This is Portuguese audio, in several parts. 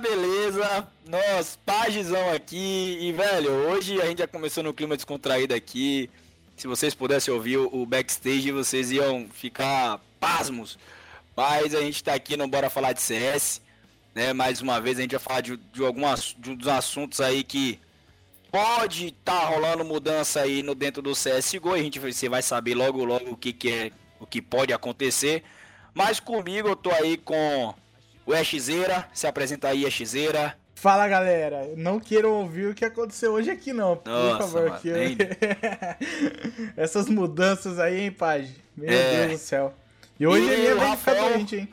beleza? Nós, pagizão aqui. E, velho, hoje a gente já começou no clima descontraído aqui. Se vocês pudessem ouvir o backstage, vocês iam ficar pasmos. Mas a gente tá aqui, não bora falar de CS. Né? Mais uma vez a gente vai falar de, de alguns de, dos assuntos aí que pode estar tá rolando mudança aí no dentro do CSGO. E a gente você vai saber logo logo o que, que é, o que pode acontecer. Mas comigo eu tô aí com o Exzeira. Se apresenta aí, Exzeira. Fala galera, não queiram ouvir o que aconteceu hoje aqui não, por Nossa, favor. mano, que nem- Essas mudanças aí, hein, Page? Meu É. Deus do céu. E hoje E ele é o bem Rafael? diferente, hein?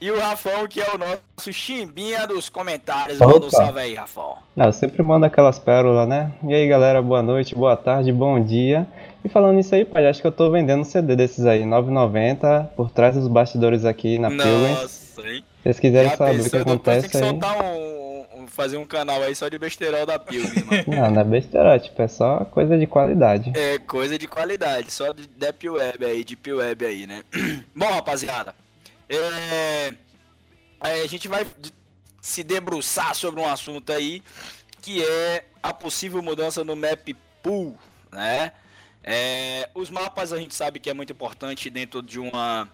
E o Rafão, que é o nosso chimbinha dos comentários. Opa. Manda um salve aí, Rafão. Ah, eu sempre mando aquelas pérolas, né? E aí, galera, boa noite, boa tarde, bom dia. E falando nisso aí, pai, acho que eu tô vendendo um CD desses aí, 9,90, por trás dos bastidores aqui na Pilgrims. Nossa, hein? Vocês quiserem Já saber o que depois tem acontece que aí. soltar um, um- fazer um canal aí só de besterol da Pilgrim, mano. Não, não é besteira, tipo, é só coisa de qualidade. É coisa de qualidade, só de Deep Web aí, Deep Web aí, né? Bom, rapaziada, é, a gente vai se debruçar sobre um assunto aí que é a possível mudança no map pool, né? É, os mapas a gente sabe que é muito importante dentro de uma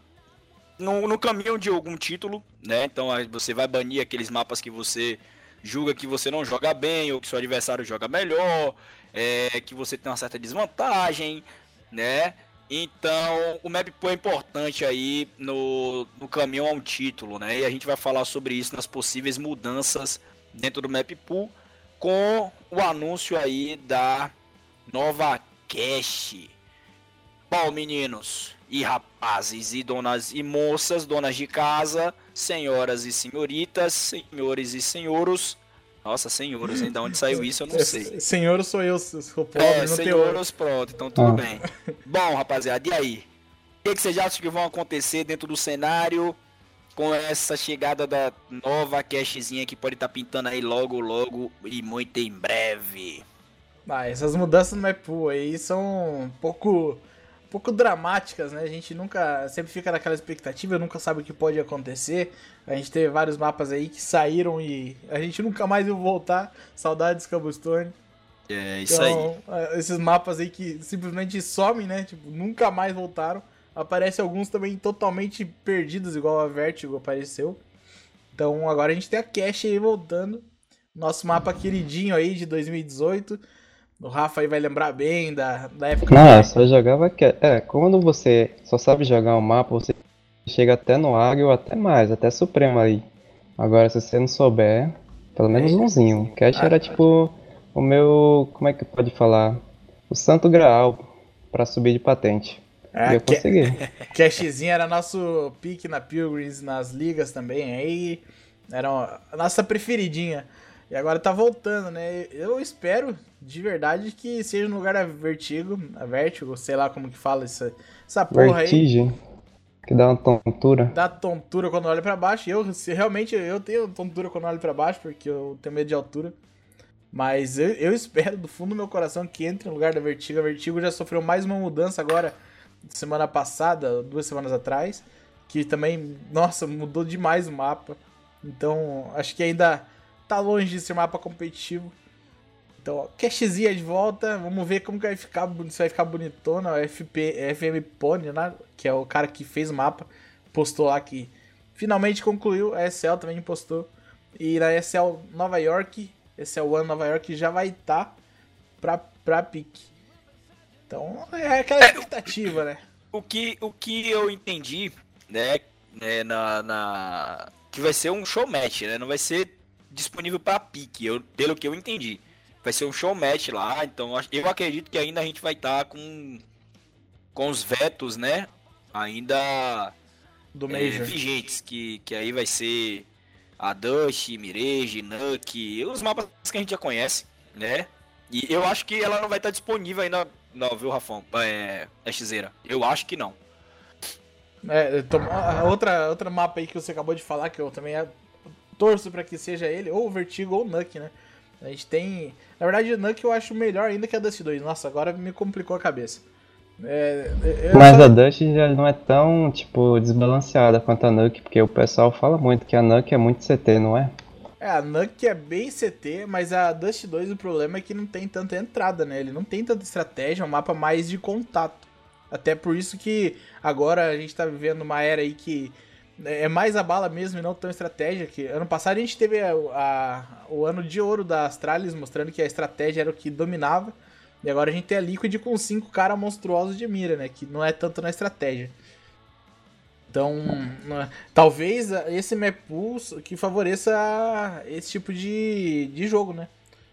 no, no caminho de algum título, né? Então você vai banir aqueles mapas que você julga que você não joga bem ou que seu adversário joga melhor, é, que você tem uma certa desvantagem, né? Então o map pool é importante aí no, no caminho a um título, né? E a gente vai falar sobre isso nas possíveis mudanças dentro do map pool com o anúncio aí da nova cache. Bom, meninos e rapazes e donas e moças, donas de casa, senhoras e senhoritas, senhores e senhoros. Nossa, senhoros, hein? Da onde saiu isso eu não sei. Senhor sou eu, sou pobre, É, não tenho pronto, então tudo Ah. bem. Bom, rapaziada, e aí? O que, que vocês acham que vão acontecer dentro do cenário com essa chegada da nova cachezinha que pode estar pintando aí logo, logo e muito em breve? Ah, essas mudanças no map pool aí são um pouco, pouco dramáticas, né? A gente nunca, sempre fica naquela expectativa, nunca sabe o que pode acontecer. A gente teve vários mapas aí que saíram e a gente nunca mais viu voltar. Saudades Cobblestone. É isso aí. Então, eh, esses mapas aí que simplesmente somem, né? Tipo, nunca mais voltaram. Aparecem alguns também totalmente perdidos, igual a Vertigo apareceu. Então agora a gente tem a Cache aí voltando. Nosso mapa queridinho aí de 2018. O Rafa aí vai lembrar bem da, da época. Não, eu só jogava que. É, quando você só sabe jogar um mapa, você chega até no Águia ou até mais, até Supremo aí. Agora, se você não souber, pelo menos umzinho. Cash Ah, era tipo o meu. Como é que pode falar? O santo graal pra subir de patente. É, e eu Ca- consegui. Cachezinho era nosso pique na Pilgrims, nas ligas também. Aí era a nossa preferidinha. E agora tá voltando, né? Eu espero de verdade que seja no lugar da Vertigo, a Vertigo, sei lá como que fala essa, essa porra aí. Vertigem. Que dá uma tontura. Dá tontura quando olha pra baixo. E eu se, realmente eu tenho tontura quando olho pra baixo, porque eu tenho medo de altura. Mas eu, eu espero do fundo do meu coração que entre no lugar da Vertigo. A Vertigo já sofreu mais uma mudança agora, semana passada, duas semanas atrás. Que também, nossa, mudou demais o mapa. Então, acho que ainda tá longe de ser um mapa competitivo. Então, ó, cachezinha de volta. Vamos ver como que vai ficar, se vai ficar bonitona. O FP, FM Pony, né? Que é o cara que fez o mapa. Postou lá que finalmente concluiu. A SL também postou. E na SL Nova York, SL One Nova York já vai estar pra, pra pique. Então, é aquela expectativa, né? O que, o que eu entendi, né, é na, na- que vai ser um show match, né? Não vai ser disponível para pique, eu, pelo que eu entendi. Vai ser um show match lá, então eu acredito que ainda a gente vai estar com com os vetos, né? Ainda Do é, vigentes, que, que aí vai ser a Dust, Mirage, Nuke, os mapas que a gente já conhece, né? E eu acho que ela não vai estar disponível ainda, não, viu, Rafão? É, é Xzeira. Eu acho que não. É, tô- a outra, outra mapa aí que você acabou de falar, que eu também é- torço pra que seja ele, ou o Vertigo ou o Nuke, né? A gente tem. Na verdade, o Nuke eu acho melhor ainda que a Dust 2. Nossa, agora me complicou a cabeça. É, eu Mas só- a Dust já não é tão, tipo, desbalanceada quanto a Nuke, porque o pessoal fala muito que a Nuke é muito CT, não é? É, a Nuke é bem CT, mas a Dust 2 o problema é que não tem tanta entrada, né? Ele não tem tanta estratégia, é um mapa mais de contato. Até por isso que agora a gente tá vivendo uma era aí que é mais a bala mesmo e não tão estratégia. Que ano passado a gente teve a, a, o ano de ouro da Astralis, mostrando que a estratégia era o que dominava. E agora a gente tem a Liquid com cinco caras monstruosos de mira, né? Que não é tanto na estratégia. Então, é, talvez esse map pool que favoreça esse tipo de, de jogo, né?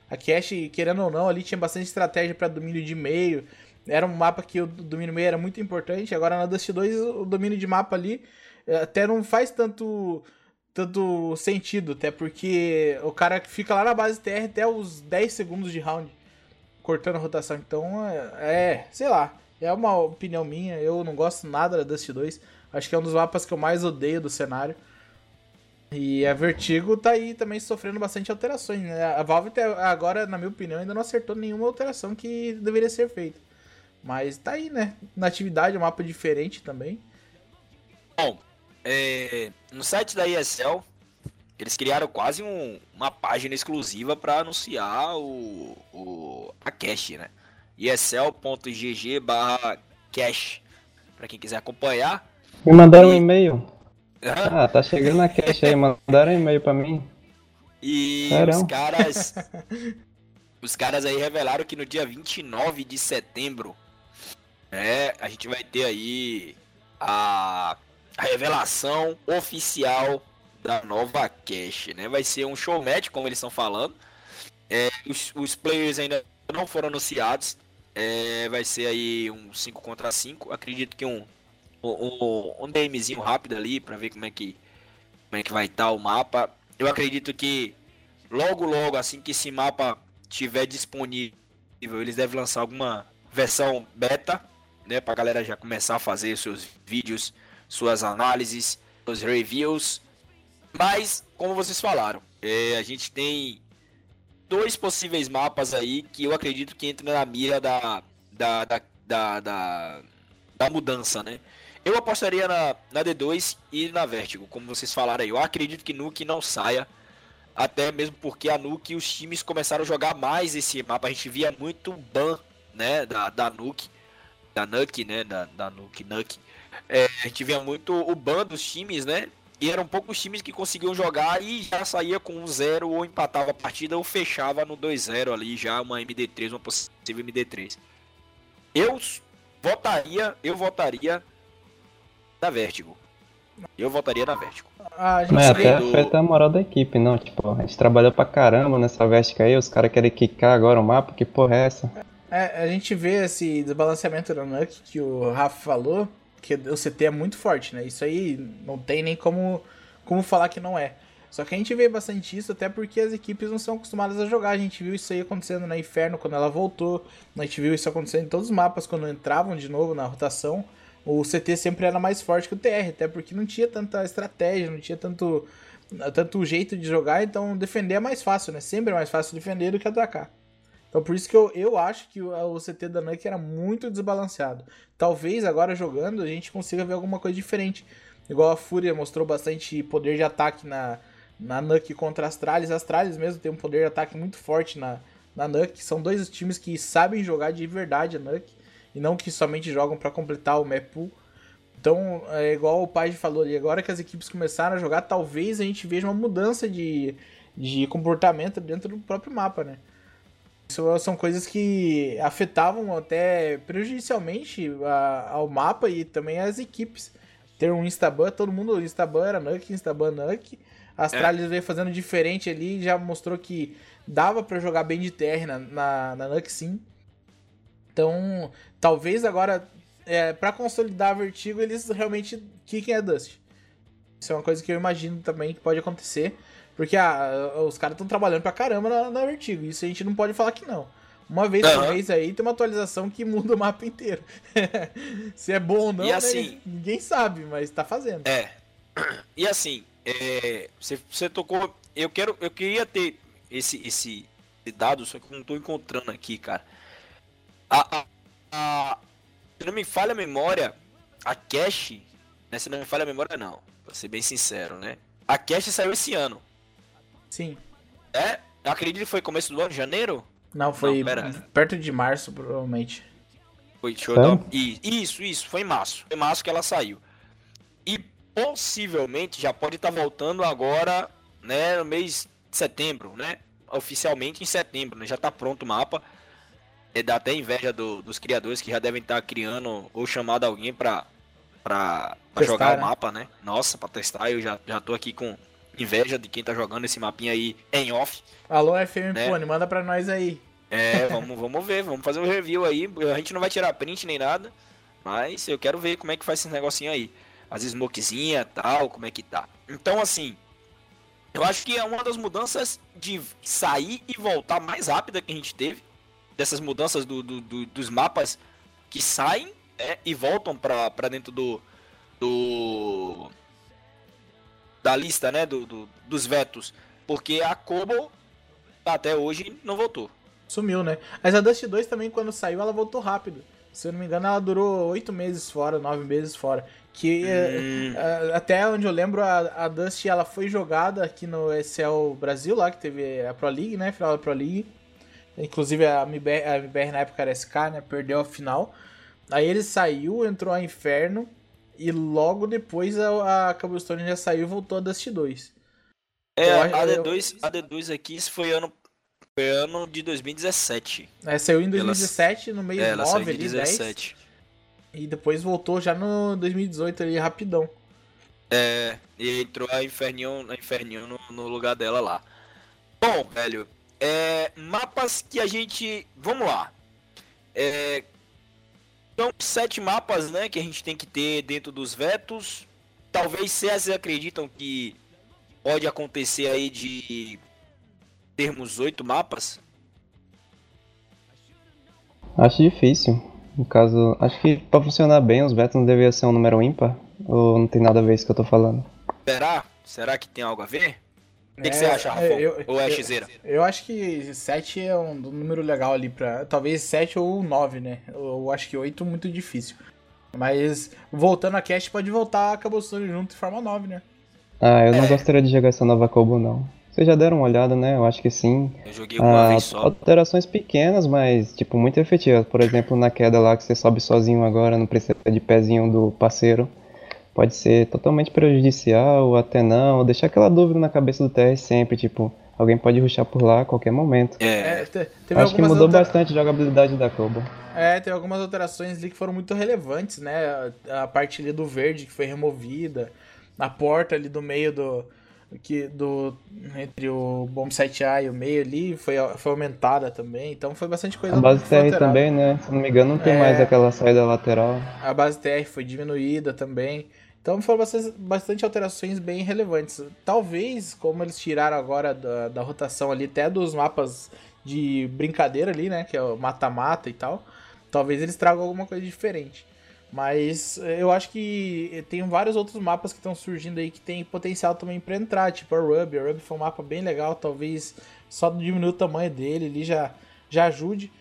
A Cash, querendo ou não, ali tinha bastante estratégia para domínio de meio. Era um mapa que o domínio meio era muito importante. Agora na Dust 2 o domínio de mapa ali é, até não faz tanto tanto sentido, até porque o cara fica lá na base TR até os 10 segundos de round, cortando a rotação. Então, é, é sei lá, é uma opinião minha, eu não gosto nada da Dust 2. Acho que é um dos mapas que eu mais odeio do cenário. E a Vertigo tá aí também sofrendo bastante alterações, né? A Valve agora, na minha opinião, ainda não acertou nenhuma alteração que deveria ser feita. Mas tá aí, né? Na atividade, um mapa diferente também. Bom, é, no site da ESL, eles criaram quase um, uma página exclusiva para anunciar o, o, a cache, né? esl.gg barra cache. Para quem quiser acompanhar. Me mandaram e... um e-mail. Ah, tá chegando a cache aí, mandaram um e-mail pra mim. E Caramba. os caras. os caras aí revelaram que no dia 29 de setembro, né, a gente vai ter aí a, a revelação oficial da nova cache, né? Vai ser um show match, como eles estão falando. É, os, os players ainda não foram anunciados. É, vai ser aí um 5 contra 5. Acredito que um um, um DMzinho rápido ali para ver como é que como é que vai estar tá o mapa. Eu acredito que logo logo assim que esse mapa tiver disponível, eles devem lançar alguma versão beta, né, para galera já começar a fazer seus vídeos, suas análises, seus reviews. Mas como vocês falaram, é, a gente tem dois possíveis mapas aí que eu acredito que entram na mira da da, da, da, da, da mudança, né? Eu apostaria na, na D2 e na Vertigo, como vocês falaram aí. Eu acredito que Nuke não saia. Até mesmo porque a Nuke os times começaram a jogar mais esse mapa. A gente via muito ban, né, da, da Nuke. Da Nuke, né, da, da Nuke, Nuke. É, a gente via muito o ban dos times, né? E eram poucos times que conseguiam jogar e já saía com um 0 ou empatava a partida ou fechava no 2-0 ali já uma MD3, uma possível MD3. Eu votaria, eu votaria da Vertigo. Eu votaria na Vertigo. Ah, Mas até do... afeta a moral da equipe, não. Tipo, a gente trabalhou pra caramba nessa Vertigo aí, os caras querem quicar agora o mapa, que porra é essa? É, a gente vê esse desbalanceamento da Nuke que o Rafa falou, que o CT é muito forte, né? Isso aí não tem nem como, como falar que não é. Só que a gente vê bastante isso até porque as equipes não são acostumadas a jogar. A gente viu isso aí acontecendo na Inferno quando ela voltou. A gente viu isso acontecendo em todos os mapas quando entravam de novo na rotação o CT sempre era mais forte que o TR, até porque não tinha tanta estratégia, não tinha tanto, tanto jeito de jogar, então defender é mais fácil, né? Sempre é mais fácil defender do que atacar. Então por isso que eu, eu acho que o, CT da Nuke era muito desbalanceado. Talvez agora jogando a gente consiga ver alguma coisa diferente. Igual a Fúria mostrou bastante poder de ataque na, na Nuke contra as Astralis. As Astralis mesmo tem um poder de ataque muito forte na, na Nuke. São dois times que sabem jogar de verdade a Nuke e não que somente jogam para completar o map pool. Então, é igual o pai falou ali, agora que as equipes começaram a jogar, talvez a gente veja uma mudança de, de comportamento dentro do próprio mapa, né? Isso são coisas que afetavam até prejudicialmente a, ao mapa e também as equipes. Ter um Instaban, todo mundo Instaban era Nuke, Instaban Nuke. Astralis é. veio fazendo diferente ali, já mostrou que dava para jogar bem de TR na, na, na sim. Então, talvez agora, é, para consolidar a Vertigo, eles realmente quiquem a Dust. Isso é uma coisa que eu imagino também que pode acontecer. Porque ah, os caras estão trabalhando pra caramba na, na, Vertigo. Isso a gente não pode falar que não. Uma vez uhum. por mês aí tem uma atualização que muda o mapa inteiro. Se é bom ou não, né, assim, ninguém sabe, mas tá fazendo. É. E assim, é, você, você tocou. Eu quero. Eu queria ter esse, esse dado, só que eu não tô encontrando aqui, cara. A, a, a, se não me falha a memória, a Cash, né, se não me falha a memória não, pra ser bem sincero, né? A Cash saiu esse ano. Sim. É? Eu acredito que foi começo do ano, janeiro? Não, foi Não, pera. perto de março, provavelmente. Foi, deixa eu I- Isso, isso, foi em março. Foi em março que ela saiu. E possivelmente já pode estar voltando agora, né, no mês de setembro, né? Oficialmente em setembro, né? Já tá pronto o mapa. É, dá até inveja do- dos criadores que já devem estar criando ou chamado alguém pra, pra, pra Testar, jogar né? o mapa, né? Nossa, pra testar, eu já, já tô aqui com inveja de quem tá jogando esse mapinha aí em off. Alô, FM Né? Manda pra nós aí. É, vamos, vamos ver, vamos fazer um review aí. A gente não vai tirar print nem nada, mas eu quero ver como é que faz esse negocinho aí. As smokezinhas tal, como é que tá. Então, assim, eu acho que é uma das mudanças de sair e voltar mais rápida que a gente teve. Dessas mudanças do, do- do- dos mapas que saem né, e voltam pra, pra dentro do, do. Da lista, né? Do, do- dos vetos. Porque a Kobo até hoje não voltou. Sumiu, né? Mas a Dust 2 também, quando saiu, ela voltou rápido. Se eu não me engano, ela durou oito meses fora, nove meses fora. Que é, Hum. é, até onde eu lembro, a, a Dust ela foi jogada aqui no ESL Brasil, lá que teve a Pro League, né? Final da Pro League. Inclusive a MBR, a MBR na época era SK, né? Perdeu a final. Aí ele saiu, entrou a Inferno. E logo depois a, a Cobblestone já saiu e voltou a Dust 2. É, Eu a acho- eu- D2, a D2 aqui isso foi ano, foi ano de 2017. Aí saiu em Ela- 2017, no meio É, ela saiu 9 em ali, 10. 2017. E depois voltou já no 2018 ali, rapidão. É, e entrou a Inferninho, a Inferninho no, no lugar dela lá. Bom, velho, é, mapas que a gente. Vamos lá. É, são sete mapas, né, que a gente tem que ter dentro dos vetos. Talvez vocês acreditam que pode acontecer aí de termos oito mapas. Acho difícil. No caso, acho que pra funcionar bem, os vetos não deveria ser um número ímpar. Ou não tem nada a ver isso que eu tô falando? Será? Será que tem algo a ver? O que, que É, você acha, Rafa? eu- Ou é eu-? Eu acho que 7 é um número legal ali pra. Talvez 7 ou 9, né? Eu acho que 8 é muito difícil. Mas voltando a cast, pode voltar a Cobblestone junto em forma 9, né? Ah, eu não É. gostaria de jogar essa nova Kobo, não. Vocês já deram uma olhada, né? Eu acho que sim. Eu joguei uma Ah, vez só. alterações pequenas, mas, tipo, muito efetivas. Por exemplo, na queda lá que você sobe sozinho agora, não precisa de pezinho do parceiro. Pode ser totalmente prejudicial, ou até não. Ou deixar aquela dúvida na cabeça do TR sempre, tipo, alguém pode ruxar por lá a qualquer momento. É, É, Acho que mudou alter- bastante a jogabilidade da Kobo. É, tem algumas alterações ali que foram muito relevantes, né? A, a parte ali do verde que foi removida, a porta ali do meio do. Que, do entre o Bomb Site A e o meio ali foi, foi aumentada também, então foi bastante coisa A base TR alterada. também, né? Se não me engano, não tem É. mais aquela saída lateral. A base TR foi diminuída também. Então foram bastante, alterações bem relevantes. Talvez, como eles tiraram agora da, da rotação ali, até dos mapas de brincadeira ali, né? Que é o mata-mata e tal. Talvez eles tragam alguma coisa diferente. Mas eh, eu acho que tem vários outros mapas que estão surgindo aí que tem potencial também pra entrar, tipo a Ruby. A Ruby foi um mapa bem legal, talvez só diminuir o tamanho dele ali já, já ajude.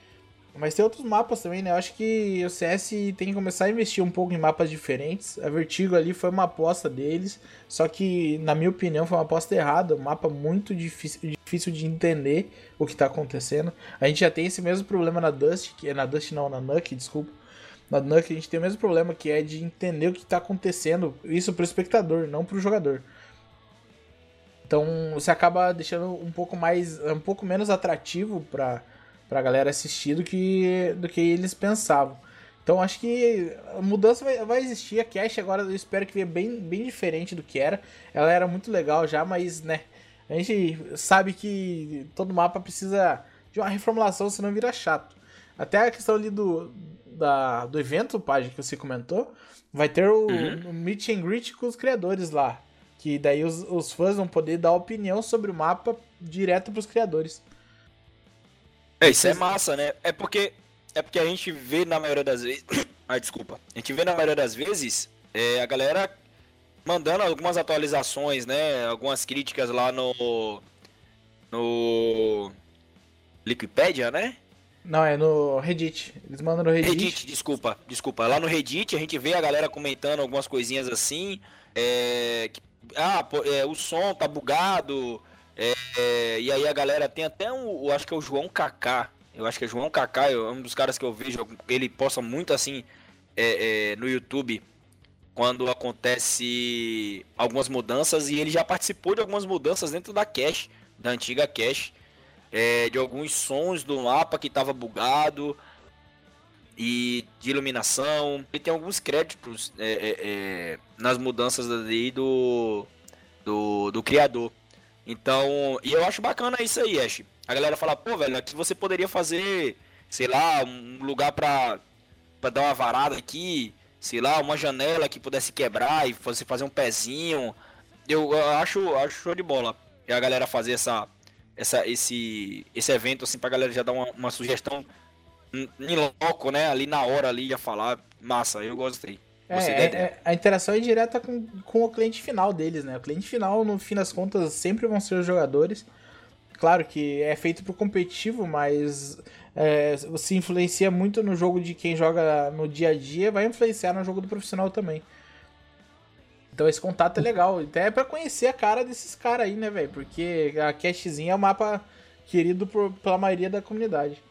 Mas tem outros mapas também, né? Eu acho que o CS tem que começar a investir um pouco em mapas diferentes. A Vertigo ali foi uma aposta deles, só que, na minha opinião, foi uma aposta errada. Um mapa muito difícil, difícil de entender o que tá acontecendo. A gente já tem esse mesmo problema na Dust, que é na Dust não, na Nuke, desculpa. Na Nuke a gente tem o mesmo problema que é de entender o que tá acontecendo, isso pro espectador, não pro jogador. Então você acaba deixando um pouco mais, um pouco menos atrativo pra, pra galera assistir do que, do que eles pensavam. Então acho que a mudança vai, vai existir. A Cash agora eu espero que venha bem, bem diferente do que era. Ela era muito legal já, mas né, a gente sabe que todo mapa precisa de uma reformulação, senão vira chato. Até a questão ali do, da, do evento, página que você comentou, vai ter o, Uhum. o meet and greet com os criadores lá. Que daí os, os fãs vão poder dar opinião sobre o mapa direto pros criadores. É, isso é massa, né? É porque é porque a gente vê na maioria das vezes. Ai, desculpa. A gente vê na maioria das vezes é, a galera mandando algumas atualizações, né? Algumas críticas lá no. No. Wikipedia, né? Não, é no Reddit. Eles mandam no Reddit. Reddit, desculpa, desculpa. Lá no Reddit a gente vê a galera comentando algumas coisinhas assim. É, ah, pô, é, o som tá bugado. É, é, e aí a galera tem até um, eu acho que é o João Kaká. Eu acho que é João Kaká, é um dos caras que eu vejo, ele posta muito assim é, é, no YouTube quando acontece algumas mudanças e ele já participou de algumas mudanças dentro da cache, da antiga cache, é, de alguns sons do mapa que estava bugado e de iluminação. Ele tem alguns créditos é, nas mudanças do, do, do criador. Então, e eu acho bacana isso aí, Ash. A galera fala, pô, velho, aqui você poderia fazer, sei lá, um lugar pra, pra dar uma varada aqui, sei lá, uma janela que pudesse quebrar e você fazer um pezinho. Eu, eu acho, acho show de bola. E a galera fazer essa, essa, esse, esse evento assim pra galera já dar uma, uma sugestão em loco, né? Ali na hora ali já falar. Massa, eu gostei. É, é, é, a interação é direta com, com o cliente final deles, né? O cliente final, no fim das contas, sempre vão ser os jogadores. Claro que é feito pro competitivo, mas é, se influencia muito no jogo de quem joga no dia a dia, vai influenciar no jogo do profissional também. Então esse contato é legal. Até é pra conhecer a cara desses caras aí, né, velho? Porque a cashzinha é um mapa querido por, pela maioria da comunidade.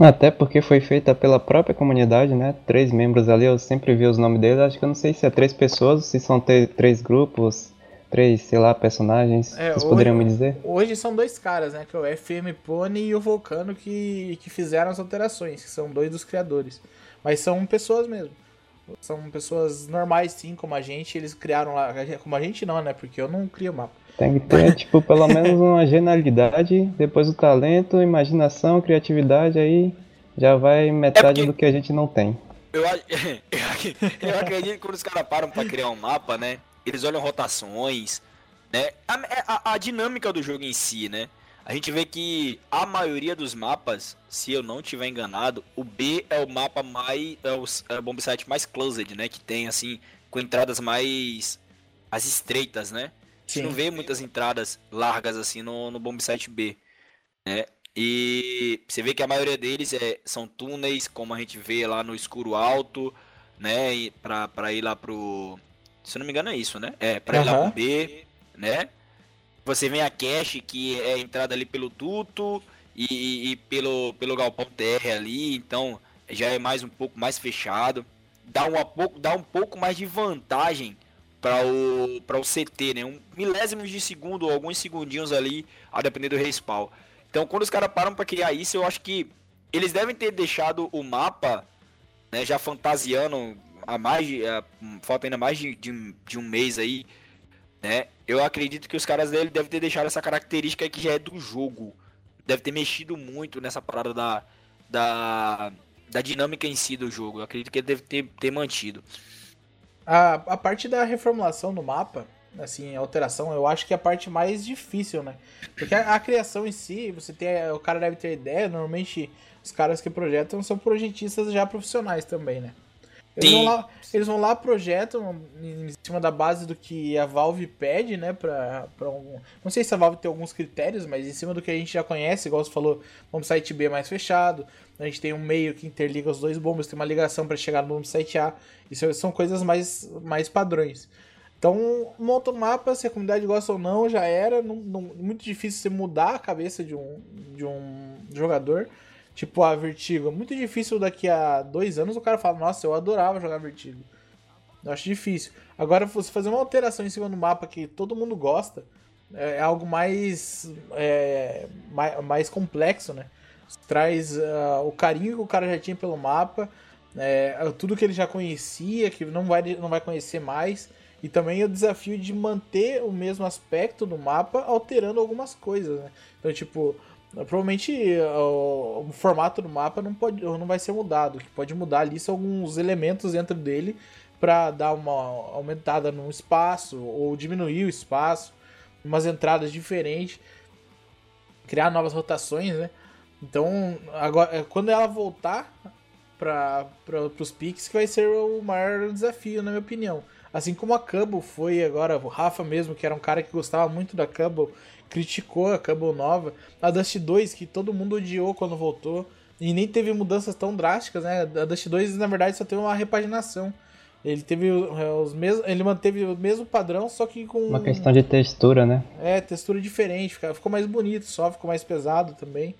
Até porque foi feita pela própria comunidade, né? Três membros ali, eu sempre vi os nomes deles. Acho que eu não sei se é três pessoas, se são três grupos, três, sei lá, personagens. É, Vocês hoje, poderiam me dizer? Hoje são dois caras, né? Que é o FM Pony e o Vulcano que, que fizeram as alterações, que são dois dos criadores. Mas são pessoas mesmo. São pessoas normais, sim, como a gente. Eles criaram lá. Como a gente não, né? Porque eu não crio mapa. Tem que ter, tipo, pelo menos uma genialidade, depois o talento, imaginação, criatividade, aí já vai metade é do que a gente não tem. Eu, eu acredito que quando os caras param pra criar um mapa, né? eles olham rotações, né? A, é, a, a, dinâmica do jogo em si, né? A gente vê que a maioria dos mapas, se eu não tiver enganado, o B é o mapa mais. é o, é o bomb site mais closed, né? Que tem assim, com entradas mais. as estreitas, né? A gente não vê muitas entradas largas assim no, no bomb site B, né? E você vê que a maioria deles é, são túneis, como a gente vê lá no escuro alto, né? Pra, pra ir lá pro se não me engano é isso, né? É, pra uhum. ir lá pro B, né? Você vem a cache, que é a entrada ali pelo duto e, e, pelo, pelo galpão TR ali, então já é mais um pouco mais fechado. Dá, uma pouco, dá um pouco mais de vantagem para o, pra o CT, né? Um milésimo de segundo, alguns segundinhos ali, a depender do respawn. Então, quando os caras param para criar isso, eu acho que eles devem ter deixado o mapa, né, já fantasiando há mais de, falta ainda mais de, de, de, um mês aí, né? Eu acredito que os caras dele devem ter deixado essa característica que já é do jogo. Deve ter mexido muito nessa parada da, da, da dinâmica em si do jogo. Eu acredito que ele deve ter, ter mantido. A, a parte da reformulação do mapa, assim, alteração, eu acho que é a parte mais difícil, né? Porque a, a, criação em si, você tem. O cara deve ter ideia, normalmente os caras que projetam são projetistas já profissionais também, né? Eles vão, lá, eles vão lá, projetam em cima da base do que a Valve pede, né? Pra, pra um, não sei se a Valve tem alguns critérios, mas em cima do que a gente já conhece, igual você falou, um site B mais fechado. A gente tem um meio que interliga os dois bombas, tem uma ligação para chegar no site A. Isso são coisas mais, mais padrões. Então, monta o um mapa, se a comunidade gosta ou não, já era. Não, não, muito difícil você mudar a cabeça de um, de um jogador. Tipo a Vertigo. Muito difícil daqui a dois anos o cara fala, nossa, eu adorava jogar Vertigo. Eu acho difícil. Agora, você fazer uma alteração em cima do mapa que todo mundo gosta, é, é algo mais, é, mais, mais, complexo, né? Traz uh, o carinho que o cara já tinha pelo mapa, é, tudo que ele já conhecia, que não vai, não vai conhecer mais, e também o desafio de manter o mesmo aspecto do mapa, alterando algumas coisas, né? Então, tipo, Provavelmente o, o, formato do mapa não, pode, não vai ser mudado. O que pode mudar ali são alguns elementos dentro dele para dar uma aumentada no espaço ou diminuir o espaço, umas entradas diferentes, criar novas rotações, né? Então, agora, é, quando ela voltar para os piques, que vai ser o maior desafio, na minha opinião. Assim como a Cubble foi agora, o Rafa mesmo, que era um cara que gostava muito da Cubble, criticou a Cubble nova. A Dust 2, que todo mundo odiou quando voltou. E nem teve mudanças tão drásticas, né? A Dust 2, na verdade, só teve uma repaginação. Ele teve é, os mesmos, ele manteve o mesmo padrão, só que com uma questão de textura, né? É, textura diferente, ficou mais bonito, só ficou mais pesado também.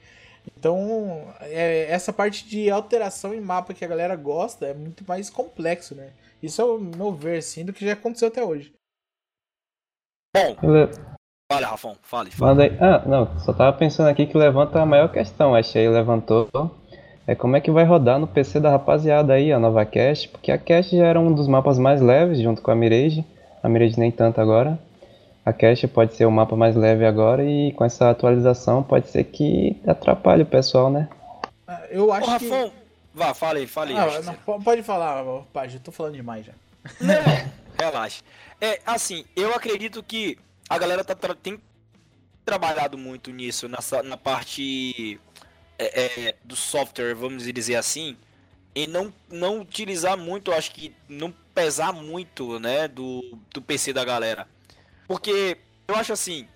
Então, é, essa parte de alteração em mapa que a galera gosta é muito mais complexo, né? Isso é o meu ver, assim, do que já aconteceu até hoje. Bom, fale, Rafão, fale. fale. Ah, não, só tava pensando aqui que levanta a maior questão, achei levantou é como é que vai rodar no PC da rapaziada aí, a nova Cache, porque a Cache já era um dos mapas mais leves junto com a Mirage, a Mirage nem tanto agora. A Cache pode ser o mapa mais leve agora e com essa atualização pode ser que atrapalhe o pessoal, né? Ah, eu acho Ô, Rafão, que... vá, fale aí, fale aí. Ah, não, pode falar, pai, já tô falando demais já. Não, relaxa. É, assim, eu acredito que a galera tá, tem trabalhado muito nisso, nessa, na parte é, é, do software, vamos dizer assim, e não, não utilizar muito, acho que não pesar muito, né, do, do PC da galera. Porque eu acho assim,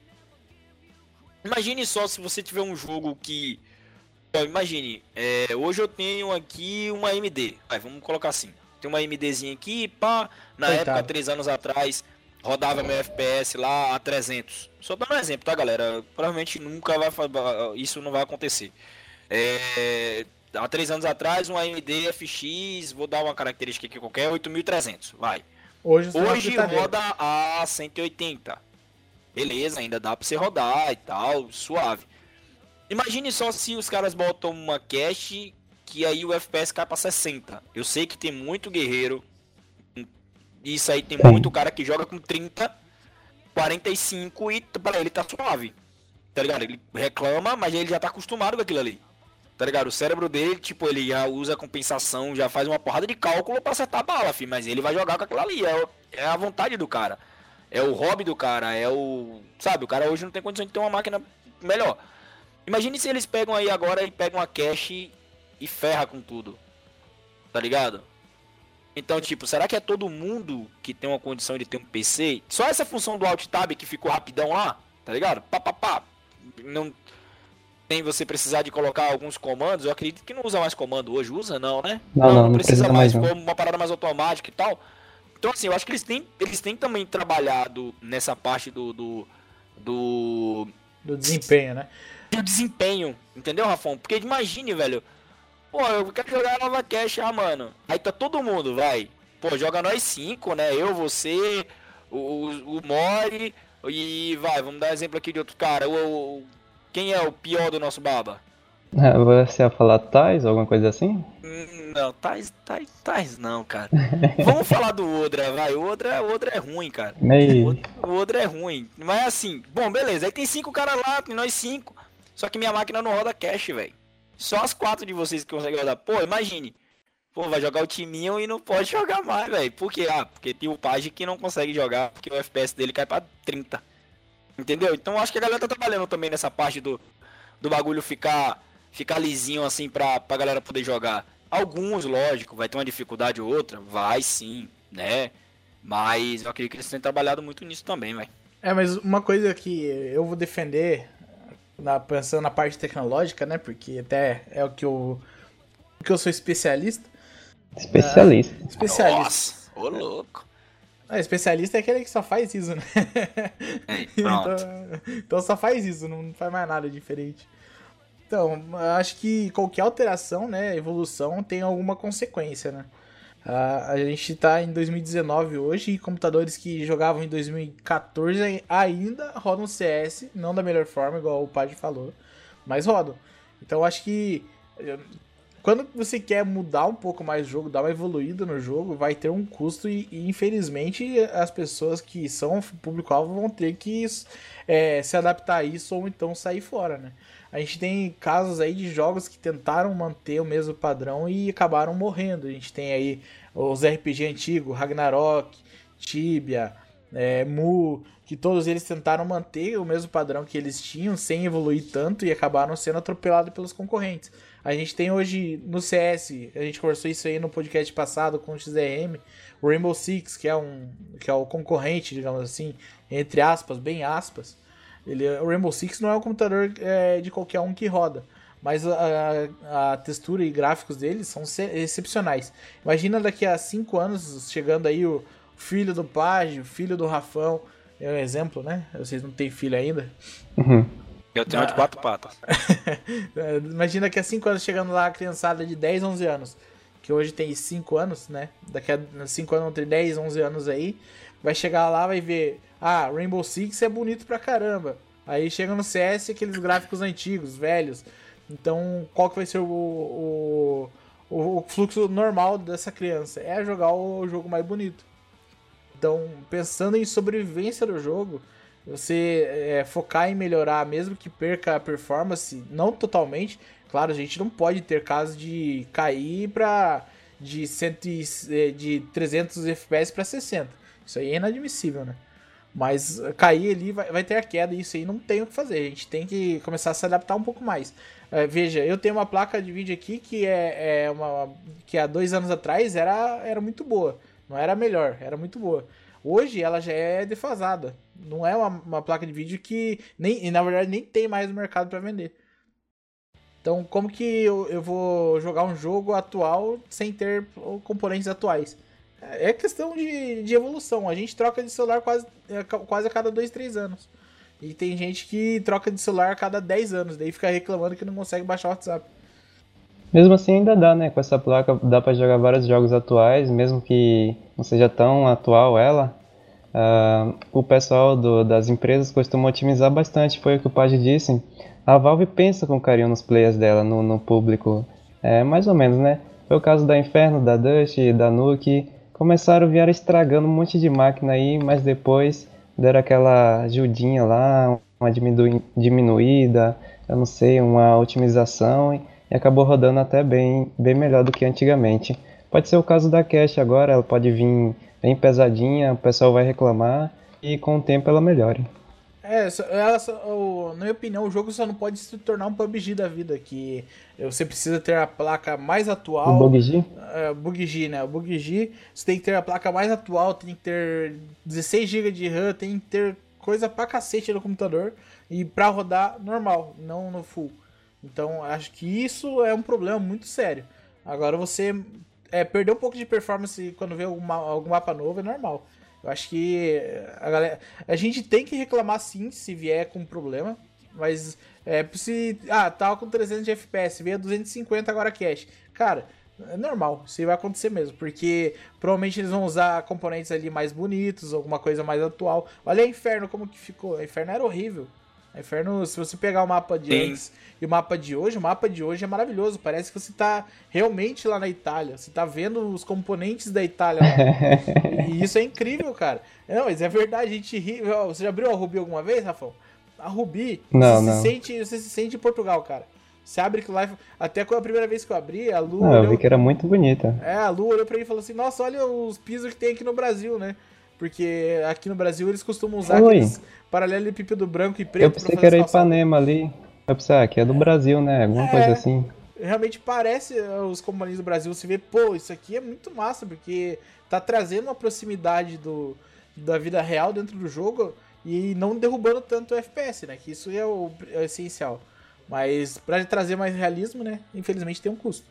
imagine só se você tiver um jogo que, imagine, é, hoje eu tenho aqui uma AMD, vai, vamos colocar assim, tem uma AMDzinha aqui, pá, na Coitado. época, três anos atrás, rodava meu FPS lá a 300. Só dando um exemplo, tá, galera? Provavelmente nunca vai isso não vai acontecer. É, há três anos atrás, um AMD FX, vou dar uma característica aqui qualquer, 8300, vai. Hoje, Hoje roda a 180. Beleza, ainda dá pra você rodar e tal, suave. Imagine só se os caras botam uma cache que aí o FPS cai pra 60. Eu sei que tem muito guerreiro. Isso aí tem muito cara que joga com 30, 45 e para ele tá suave. Tá ligado? Ele reclama, mas ele já tá acostumado com aquilo ali. Tá ligado? O cérebro dele, tipo, ele já usa compensação, já faz uma porrada de cálculo pra acertar a bala, filho. Mas ele vai jogar com aquilo ali. É, é a vontade do cara. É o hobby do cara. É o. Sabe, o cara hoje não tem condição de ter uma máquina melhor. Imagine se eles pegam aí agora e pegam a cache e ferra com tudo. Tá ligado? Então, tipo, será que é todo mundo que tem uma condição de ter um PC? Só essa função do Alt Tab que ficou rapidão lá, tá ligado? Pá, pá, pá. Não, tem você precisar de colocar alguns comandos, eu acredito que não usa mais comando hoje, usa não, né? Não, não, não, não precisa, mais, mais uma parada mais automática e tal. Então assim, eu acho que eles têm, eles têm também trabalhado nessa parte do do do, do desempenho, né? Do desempenho, entendeu, Rafão? Porque imagine, velho. Pô, eu quero jogar a nova cash, ah, mano. Aí tá todo mundo, vai. Pô, joga nós cinco, né? Eu, você, o, o Mori e vai, vamos dar exemplo aqui de outro cara, o, o quem é o pior do nosso baba? É, você ia falar Tais, alguma coisa assim? Hum, não, Tais, Tais, Tais não, cara. Vamos falar do Odra, vai. O Odra, o Odra é ruim, cara. Meio... O Odra é ruim. Mas assim, bom, beleza. Aí tem cinco caras lá, tem nós cinco. Só que minha máquina não roda cache, velho. Só as quatro de vocês que conseguem rodar. Pô, imagine. Pô, vai jogar o timinho e não pode jogar mais, velho. Por quê? Ah, porque tem o Page que não consegue jogar, porque o FPS dele cai pra 30. Entendeu? Então acho que a galera tá trabalhando também nessa parte do, do bagulho ficar, ficar lisinho assim pra, pra galera poder jogar. Alguns, lógico, vai ter uma dificuldade ou outra, vai sim, né? Mas eu acredito que eles têm trabalhado muito nisso também, vai. É, mas uma coisa que eu vou defender, na, pensando na parte tecnológica, né? Porque até é o que eu, que eu sou especialista. Especialista. Uh, especialista. Nossa, ô louco. Ah, especialista é aquele que só faz isso, né? É, então, então só faz isso, não faz mais nada diferente. Então, acho que qualquer alteração, né, evolução, tem alguma consequência, né? Uh, a gente está em 2019 hoje e computadores que jogavam em 2014 ainda rodam CS, não da melhor forma, igual o Padre falou, mas rodam. Então acho que quando você quer mudar um pouco mais o jogo, dar uma evoluída no jogo, vai ter um custo e, e infelizmente as pessoas que são público-alvo vão ter que é, se adaptar a isso ou então sair fora, né? A gente tem casos aí de jogos que tentaram manter o mesmo padrão e acabaram morrendo. A gente tem aí os RPG antigos, Ragnarok, Tibia, é, Mu, que todos eles tentaram manter o mesmo padrão que eles tinham sem evoluir tanto e acabaram sendo atropelados pelos concorrentes. A gente tem hoje no CS, a gente conversou isso aí no podcast passado com o XRM, o Rainbow Six, que é um que é o concorrente, digamos assim, entre aspas, bem aspas. Ele, o Rainbow Six não é um computador é, de qualquer um que roda, mas a, a, textura e gráficos deles são excepcionais. Imagina daqui a 5 anos chegando aí o filho do Page, o filho do Rafão, é um exemplo, né? Vocês não têm filho ainda. Uhum. Eu tenho ah. de quatro patas. Imagina que há 5 anos chegando lá a criançada de 10, 11 anos, que hoje tem 5 anos, né? Daqui a 5 anos, entre 10 11 anos aí, vai chegar lá vai ver, ah, Rainbow Six é bonito pra caramba. Aí chega no CS aqueles gráficos antigos, velhos. Então, qual que vai ser o, o, o, fluxo normal dessa criança? É jogar o jogo mais bonito. Então, pensando em sobrevivência do jogo, você é, focar em melhorar, mesmo que perca a performance, não totalmente. Claro, a gente não pode ter casos de cair para de, é, de 300 FPS para 60. Isso aí é inadmissível, né? Mas cair ali vai, vai ter a queda isso aí não tem o que fazer. A gente tem que começar a se adaptar um pouco mais. É, veja, eu tenho uma placa de vídeo aqui que é, é uma que há dois anos atrás era, era muito boa. Não era melhor, era muito boa. Hoje ela já é defasada. Não é uma, uma placa de vídeo que nem, na verdade nem tem mais no mercado para vender. Então, como que eu, eu vou jogar um jogo atual sem ter componentes atuais? É questão de, de evolução. A gente troca de celular quase, é, quase a cada 2, 3 anos. E tem gente que troca de celular a cada 10 anos, daí fica reclamando que não consegue baixar o WhatsApp. Mesmo assim ainda dá, né? Com essa placa dá para jogar vários jogos atuais, mesmo que não seja tão atual ela. Uh, o pessoal do, das empresas costuma otimizar bastante, foi o que o Page disse. A Valve pensa com carinho nos players dela, no, no público. É, mais ou menos, né? Foi o caso da Inferno, da Dust, da Nuke começaram a vir estragando um monte de máquina aí, mas depois deram aquela ajudinha lá, uma diminu diminuída, eu não sei, uma otimização e acabou rodando até bem, bem melhor do que antigamente. Pode ser o caso da Cache agora, ela pode vir bem pesadinha, o pessoal vai reclamar e com o tempo ela melhora. É, ela, na minha opinião, o jogo só não pode se tornar um PUBG da vida, que você precisa ter a placa mais atual. O PUBG? É, PUBG, né? O PUBG, você tem que ter a placa mais atual, tem que ter 16 GB de RAM, tem que ter coisa pra cacete no computador e pra rodar normal, não no full. Então, acho que isso é um problema muito sério. Agora, você é, perder um pouco de performance quando vê algum, mapa novo é normal. Eu acho que a galera. A gente tem que reclamar sim se vier com problema. Mas é se. Ah, tava com 300 de FPS, veio a 250 agora cache. Cara, é normal, isso vai acontecer mesmo, porque provavelmente eles vão usar componentes ali mais bonitos, alguma coisa mais atual. Olha a Inferno como que ficou. A Inferno era horrível. A Inferno, se você pegar o mapa de Sim. antes e o mapa de hoje, o mapa de hoje é maravilhoso. Parece que você tá realmente lá na Itália. Você tá vendo os componentes da Itália lá. e isso é incrível, cara. Não, mas é verdade, a gente ri. Você já abriu a Ruby alguma vez, Rafael? A Ruby, não, você, não. Se sente, você se sente em Portugal, cara. Você abre que lá. Até com a primeira vez que eu abri, a Lu. Ah, olhou, eu vi que era muito bonita. É, a Lu olhou pra mim e falou assim: Nossa, olha os pisos que tem aqui no Brasil, né? Porque aqui no Brasil eles costumam usar Oi. aqueles paralelepípedo branco e preto. Eu pensei que era Ipanema ali. Eu pensei, ah, que é do Brasil, né? Alguma é, coisa assim. Realmente parece eh, os companhias do Brasil. Você vê, pô, isso aqui é muito massa, porque tá trazendo uma proximidade do, da vida real dentro do jogo e não derrubando tanto o FPS, né? Que isso é o, é o essencial. Mas para trazer mais realismo, né? Infelizmente tem um custo.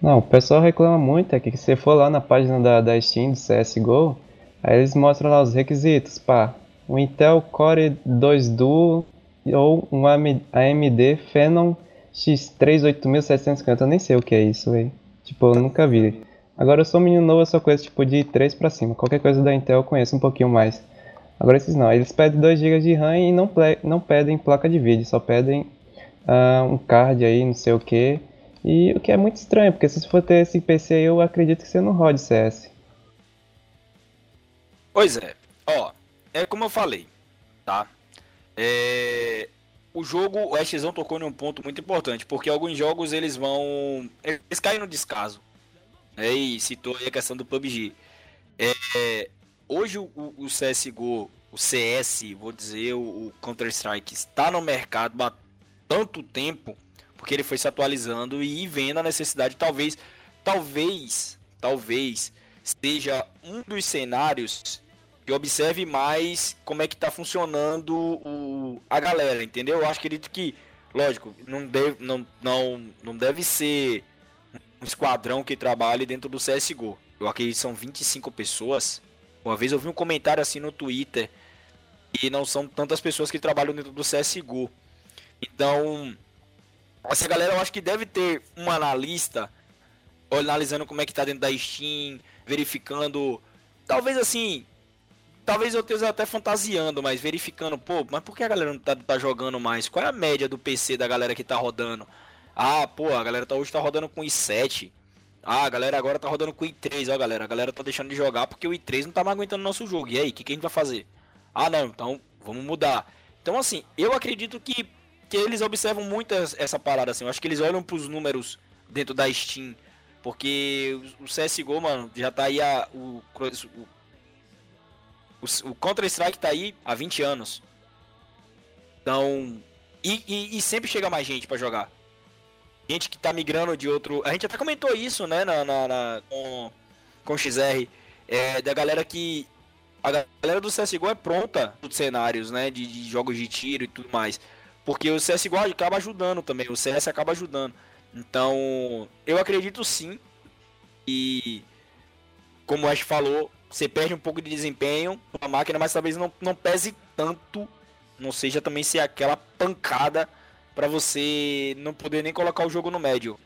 Não, o pessoal reclama muito, é que se você for lá na página da, da Steam do CSGO, aí eles mostram lá os requisitos, pá, um Intel Core 2 Duo ou um AMD Phenom X3 8750. Eu nem sei o que é isso, velho. Tipo, eu nunca vi. Agora eu sou um menino novo, eu só conheço tipo de 3 pra cima. Qualquer coisa da Intel eu conheço um pouquinho mais. Agora esses não, eles pedem 2 GB de RAM e não, não pedem placa de vídeo, só pedem uh, um card aí, não sei o que. E o que é muito estranho, porque se você for ter esse PC aí, eu acredito que você não rode CS. Pois é, ó, é como eu falei, tá? É, o jogo, o Ashzão tocou em um ponto muito importante, porque alguns jogos eles vão. Eles caem no descaso. Né? E citou aí a questão do PUBG. É, hoje o, o, CSGO, o CS, vou dizer, o, o Counter-Strike, está no mercado há tanto tempo, porque ele foi se atualizando e vendo a necessidade, talvez, talvez, talvez, seja um dos cenários que observe mais como é que tá funcionando o, a galera, entendeu? Eu acho, acredito que lógico, não deve, não, não, não deve ser um esquadrão que trabalhe dentro do CSGO. Eu acredito que são 25 pessoas. Uma vez eu vi um comentário assim no Twitter e não são tantas pessoas que trabalham dentro do CSGO. Então, essa galera eu acho que deve ter um analista analisando como é que tá dentro da Steam, verificando, talvez assim, talvez eu esteja até fantasiando, mas verificando, pô, mas por que a galera não tá, tá, jogando mais? Qual é a média do PC da galera que tá rodando? Ah, pô, a galera tá, hoje tá rodando com i7. Ah, a galera agora tá rodando com i3, ó, galera. A galera tá deixando de jogar porque o i3 não tá mais aguentando o nosso jogo. E aí, o que, que a gente vai fazer? Ah, não, então vamos mudar. Então, assim, eu acredito que, que eles observam muito essa parada, assim. Eu acho que eles olham pros números dentro da Steam porque o CSGO, mano, já tá aí a, o, o, o Counter-Strike tá aí há 20 anos. Então. E, e, e sempre chega mais gente para jogar. Gente que tá migrando de outro. A gente até comentou isso, né, na, na, na com, com o XR. É, da galera que. A galera do CSGO é pronta dos cenários, né? De, de jogos de tiro e tudo mais. Porque o CSGO acaba ajudando também, o CS acaba ajudando. Então, eu acredito sim. E como o Ash falou, você perde um pouco de desempenho a máquina, mas talvez não, não pese tanto. Não seja também ser aquela pancada para você não poder nem colocar o jogo no médio.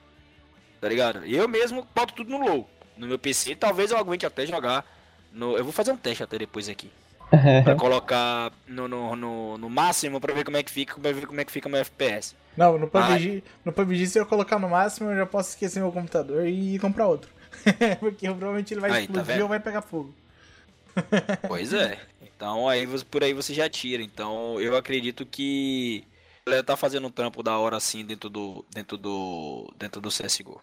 Tá ligado? Eu mesmo boto tudo no low. No meu PC, talvez eu aguente até jogar. No... Eu vou fazer um teste até depois aqui. Pra colocar no, no, no, no, máximo pra ver como é que fica, pra ver como é que fica meu FPS. Não, no PUBG, ah. no PUBG se eu colocar no máximo, eu já posso esquecer meu computador e comprar outro. Porque provavelmente ele vai aí, tá explodir tá ou vai pegar fogo. pois é. Então aí por aí você já tira. Então eu acredito que ele tá fazendo um trampo da hora assim dentro do dentro do dentro do CS:GO.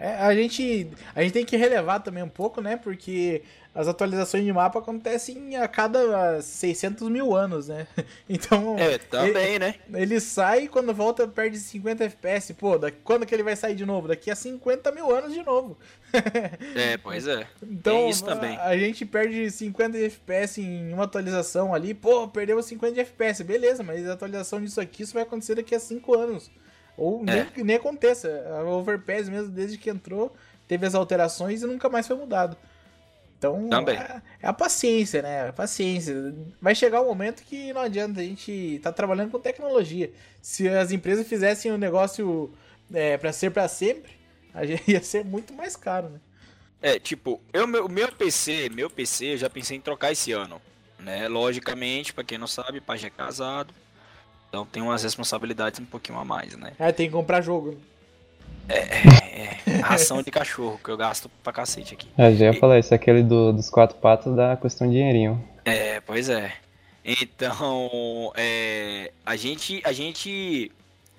É, a gente a gente tem que relevar também um pouco, né? Porque as atualizações de mapa acontecem a cada 600 mil anos, né? Então. É, também, ele, né? Ele sai e quando volta perde 50 FPS. Pô, da, quando que ele vai sair de novo? Daqui a 50 mil anos de novo. é, pois é. Então, Tem isso também. A, a, gente perde 50 FPS em uma atualização ali. Pô, perdeu 50 de FPS. Beleza, mas a atualização disso aqui isso vai acontecer daqui a 5 anos. Ou é. nem, nem aconteça. A Overpass mesmo, desde que entrou, teve as alterações e nunca mais foi mudado. Então, é, é, a paciência, né? A paciência. Vai chegar um momento que não adianta a gente tá trabalhando com tecnologia. Se as empresas fizessem o um negócio é, para ser para sempre, a gente ia ser muito mais caro, né? É, tipo, eu meu, meu PC, meu PC, eu já pensei em trocar esse ano, né? Logicamente, para quem não sabe, pai já é casado. Então tem umas responsabilidades um pouquinho a mais, né? É, tem que comprar jogo. É, é, é, ração de cachorro que eu gasto pra cacete aqui. É, já ia e... falar, isso aquele do, dos quatro patos dá questão de dinheirinho. É, pois é. Então, é, a gente, a gente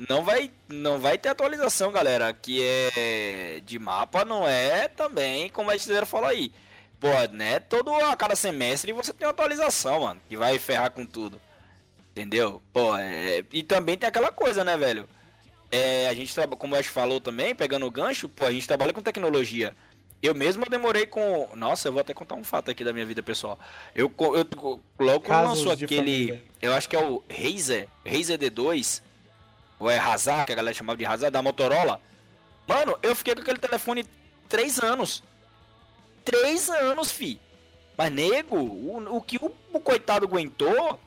não vai, não vai ter atualização, galera, que é de mapa, não é também, como a gente falou aí. Pô, né, todo a cada semestre você tem uma atualização, mano, que vai ferrar com tudo. Entendeu? Pô, é, e também tem aquela coisa, né, velho? é, a gente trabalha, como o Ash falou também, pegando o gancho, pô, a gente trabalha com tecnologia. Eu mesmo demorei com. Nossa, eu vou até contar um fato aqui da minha vida pessoal. Eu, eu logo lançou aquele. Família. Eu acho que é o Razer, Razer D2, ou é Hazard, que a galera chamava de Hazard, da Motorola. Mano, eu fiquei com aquele telefone três anos. Três anos, fi. Mas, nego, o, o que o, o coitado aguentou,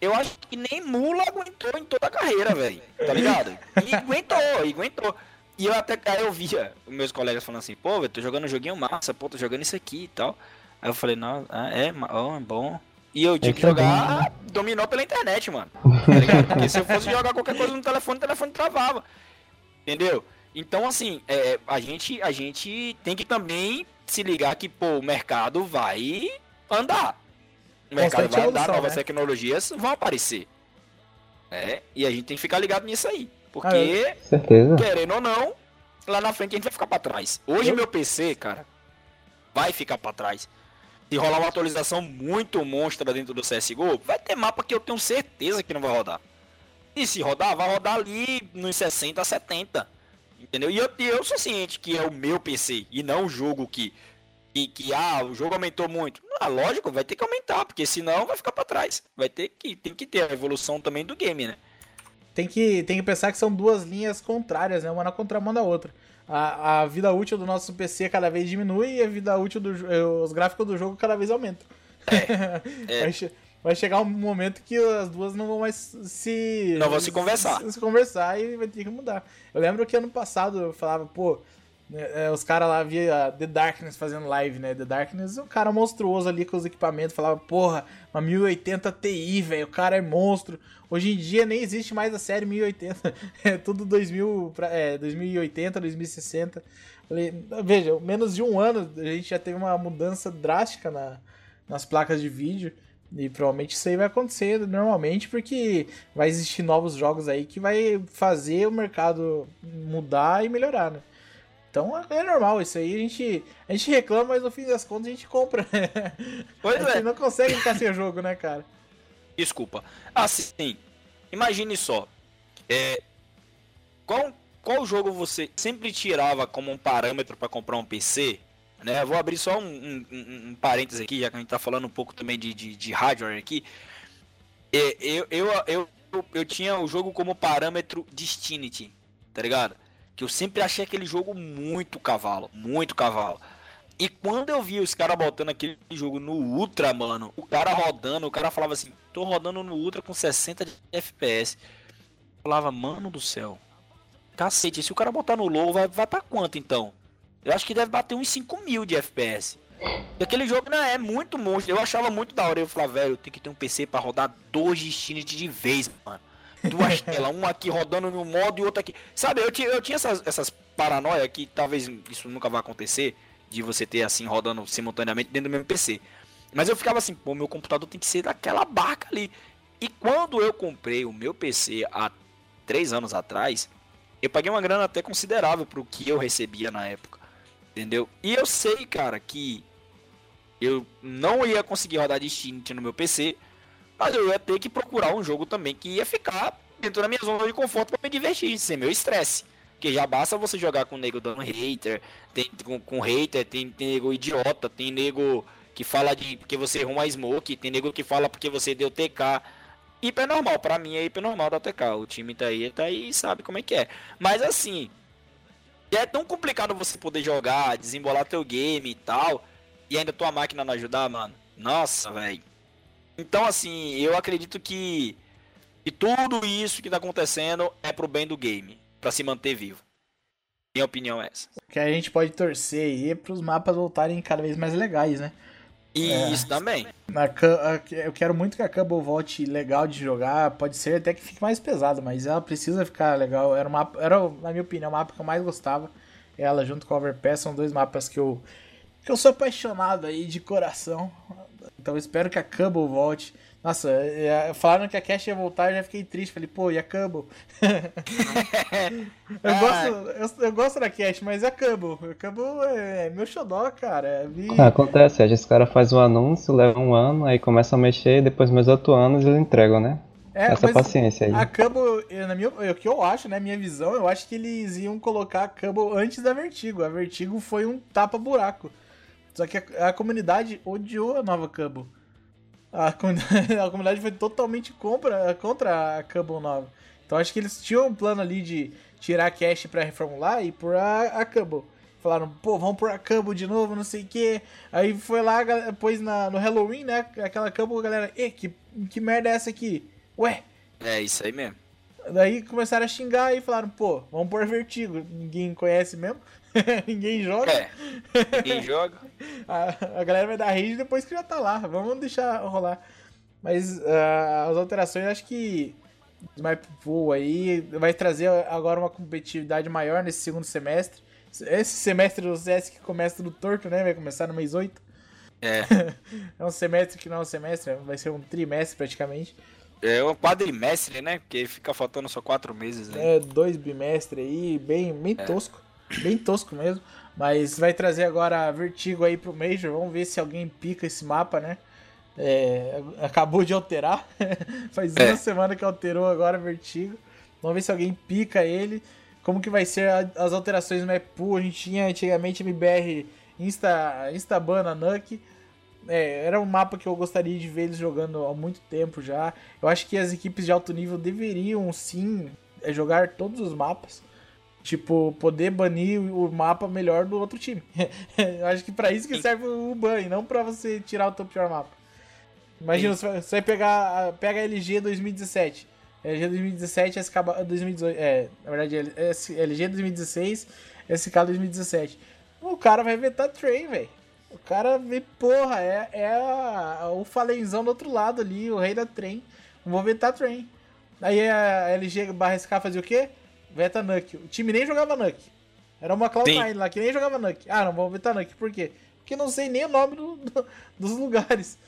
eu acho que nem Mula aguentou em toda a carreira, velho. Tá ligado? E aguentou, e aguentou. E eu até aí eu via meus colegas falando assim, pô, velho, tô jogando um joguinho massa, pô, tô jogando isso aqui e tal. Aí eu falei, não, ah, é, ó, é bom. E eu tinha que jogar, né? dominou pela internet, mano. Tá ligado? Porque se eu fosse jogar qualquer coisa no telefone, o telefone travava. Entendeu? Então, assim, é, a, gente, a gente tem que também se ligar que, pô, o mercado vai andar. O mercado vai andar, novas né? tecnologias vão aparecer. É, e a gente tem que ficar ligado nisso aí. Porque, ah, querendo ou não, lá na frente a gente vai ficar pra trás. Hoje eu... meu PC, cara, vai ficar pra trás. Se rolar uma atualização muito monstra dentro do CSGO, vai ter mapa que eu tenho certeza que não vai rodar. E se rodar, vai rodar ali nos 60, 70. Entendeu? E eu, eu sou ciente que é o meu PC e não o jogo que que, que ah, o jogo aumentou muito. Ah, lógico, vai ter que aumentar, porque senão vai ficar para trás. Vai ter que tem que ter a evolução também do game, né? tem que, tem que pensar que são duas linhas contrárias, né? Uma na contramão da outra. A, a vida útil do nosso PC cada vez diminui e a vida útil dos os gráficos do jogo cada vez aumentam. É, é. Vai, che vai, chegar um momento que as duas não vão mais se. Não vão se conversar. Se, se conversar e vai ter que mudar. Eu lembro que ano passado eu falava, pô, é, os caras lá via The Darkness fazendo live, né? The Darkness, um cara monstruoso ali com os equipamentos, falava, porra, uma 1080 Ti, velho, o cara é monstro. Hoje em dia nem existe mais a série 1080, é tudo 2000, é, 2080, 2060. Falei, veja, menos de um ano a gente já teve uma mudança drástica na, nas placas de vídeo. E provavelmente isso aí vai acontecer normalmente, porque vai existir novos jogos aí que vai fazer o mercado mudar e melhorar, né? Então é normal isso aí. A gente, a gente reclama, mas no fim das contas a gente compra. Pois a gente é. não consegue ficar sem jogo, né, cara? Desculpa. Assim, imagine só. É, qual, qual jogo você sempre tirava como um parâmetro para comprar um PC? Né? Vou abrir só um, um, um, um, parênteses aqui, já que a gente tá falando um pouco também de, de, de hardware aqui. É, eu, eu, eu, eu, eu tinha o jogo como parâmetro Destiny, tá ligado? Que eu sempre achei aquele jogo muito cavalo, muito cavalo. E quando eu vi os caras botando aquele jogo no Ultra, mano, o cara rodando, o cara falava assim, tô rodando no Ultra com 60 de FPS. Eu falava, mano do céu. Cacete, se o cara botar no low, vai, vai pra quanto então? Eu acho que deve bater uns 5 mil de FPS. E aquele jogo não é muito monstro. Eu achava muito da hora. Eu falava, velho, eu tenho que ter um PC para rodar dois destinos de vez, mano duas telas, uma aqui rodando no modo e outra aqui. Sabe, eu eu tinha essas, essas paranoia que talvez isso nunca vai acontecer, de você ter assim rodando simultaneamente dentro do mesmo PC. Mas eu ficava assim, pô, meu computador tem que ser daquela barca ali. E quando eu comprei o meu PC há três anos atrás, eu paguei uma grana até considerável pro que eu recebia na época. Entendeu? E eu sei, cara, que eu não ia conseguir rodar Destiny no meu PC mas eu ia ter que procurar um jogo também que ia ficar dentro da minha zona de conforto para me divertir, sem meu estresse. Porque já basta você jogar com nego dando hater, tem com, com hater, tem, tem nego idiota, tem nego que fala de porque você arruma smoke, tem nego que fala porque você deu TK. Hiper normal, pra mim é hiper normal da TK. O time tá aí, tá aí sabe como é que é. Mas assim, é tão complicado você poder jogar, desembolar teu game e tal, e ainda tua máquina não ajudar, mano. Nossa, velho. Então, assim, eu acredito que, que tudo isso que tá acontecendo é pro bem do game, para se manter vivo. Minha opinião é essa. Que a gente pode torcer aí pros mapas voltarem cada vez mais legais, né? Isso é, também. eu quero muito que a Cumble volte legal de jogar. Pode ser até que fique mais pesado, mas ela precisa ficar legal. Era, uma, era na minha opinião, o mapa que eu mais gostava. Ela junto com a Overpass são dois mapas que eu, que eu sou apaixonado aí de coração. Então eu espero que a Cumble volte. Nossa, é, falaram que a Cash ia voltar, eu já fiquei triste. Falei, pô, e a Cumble? eu, ah. gosto, eu, eu, gosto da Cash, mas e a Cumble? A Cumble é meu xodó, cara. Vi... Ah, acontece, esse cara faz um anúncio, leva um ano, aí começa a mexer, e depois mais outro ano eles entregam, né? É, Essa paciência aí. A Cumble, na minha, o que eu acho, né, minha visão, eu acho que eles iam colocar a Cumble antes da Vertigo. A Vertigo foi um tapa-buraco. Só que a, a, comunidade odiou a nova Cumble. A comunidade, a comunidade foi totalmente contra, contra a Cumble nova. Então acho que eles tinham um plano ali de tirar a cache pra reformular e por a, a Cumble. Falaram, pô, vamos por a Cumble de novo, não sei o que. Aí foi lá, depois na, no Halloween, né? Aquela Cumble, a galera, e que, que merda é essa aqui? Ué? É isso aí mesmo. Daí começaram a xingar e falaram, pô, vamos por Vertigo. Ninguém conhece mesmo. ninguém joga. É, ninguém joga. a, a, galera vai dar rage depois que já tá lá. Vamos deixar rolar. Mas uh, as alterações acho que Snipe Pool aí vai trazer agora uma competitividade maior nesse segundo semestre. Esse semestre do CS que começa do torto, né? Vai começar no mês 8. É. é um semestre que não é um semestre, vai ser um trimestre praticamente. É um quadrimestre, né? Porque fica faltando só quatro meses. Né? É, dois bimestres aí, bem, bem é. tosco. Bem tosco mesmo. Mas vai trazer agora Vertigo aí pro Major. Vamos ver se alguém pica esse mapa, né? É, acabou de alterar. Faz é. uma semana que alterou agora Vertigo. Vamos ver se alguém pica ele. Como que vai ser as alterações no map pool. A gente tinha antigamente MBR Insta, Instabana Nuke. é, era um mapa que eu gostaria de ver eles jogando há muito tempo já. Eu acho que as equipes de alto nível deveriam sim é, jogar todos os mapas. Tipo, poder banir o mapa melhor do outro time. eu acho que para isso que serve o ban, e não para você tirar o teu pior mapa. Imagina, sim. você vai pegar pega a LG 2017. LG 2017, SK 2018. É, na verdade, LG 2016, SK 2017. O cara vai vetar Train, velho. O cara vê, porra, é, é a, o falenzão do outro lado ali, o rei da trem. Vou vetar trem. Aí a LG barra SK fazia o quê? Veta Nuke. O time nem jogava Nuke. Era uma Cloud9 lá que nem jogava Nuke. Ah, não vou vetar Nuke. Por quê? Porque não sei nem o nome do, do, dos lugares.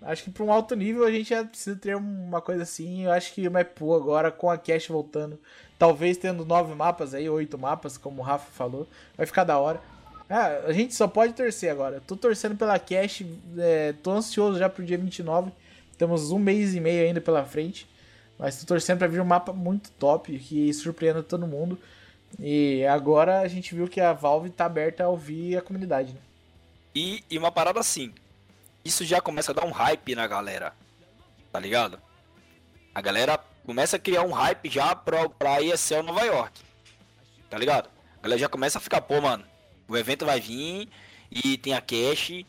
Acho que para um alto nível a gente já precisa ter uma coisa assim. Eu acho que o Mapu agora, com a Cash voltando, talvez tendo nove mapas aí, oito mapas, como o Rafa falou, vai ficar da hora. Ah, a gente só pode torcer agora. Tô torcendo pela Cash, é, tô ansioso já pro dia 29. Temos um mês e meio ainda pela frente. Mas tô torcendo pra vir um mapa muito top, que surpreenda todo mundo. E agora a gente viu que a Valve tá aberta a ouvir a comunidade. Né? E, e uma parada assim, isso já começa a dar um hype na galera, tá ligado? A galera começa a criar um hype já pra, pra ESL Nova York, tá ligado? A galera já começa a ficar, pô, mano, o evento vai vir e tem a cash.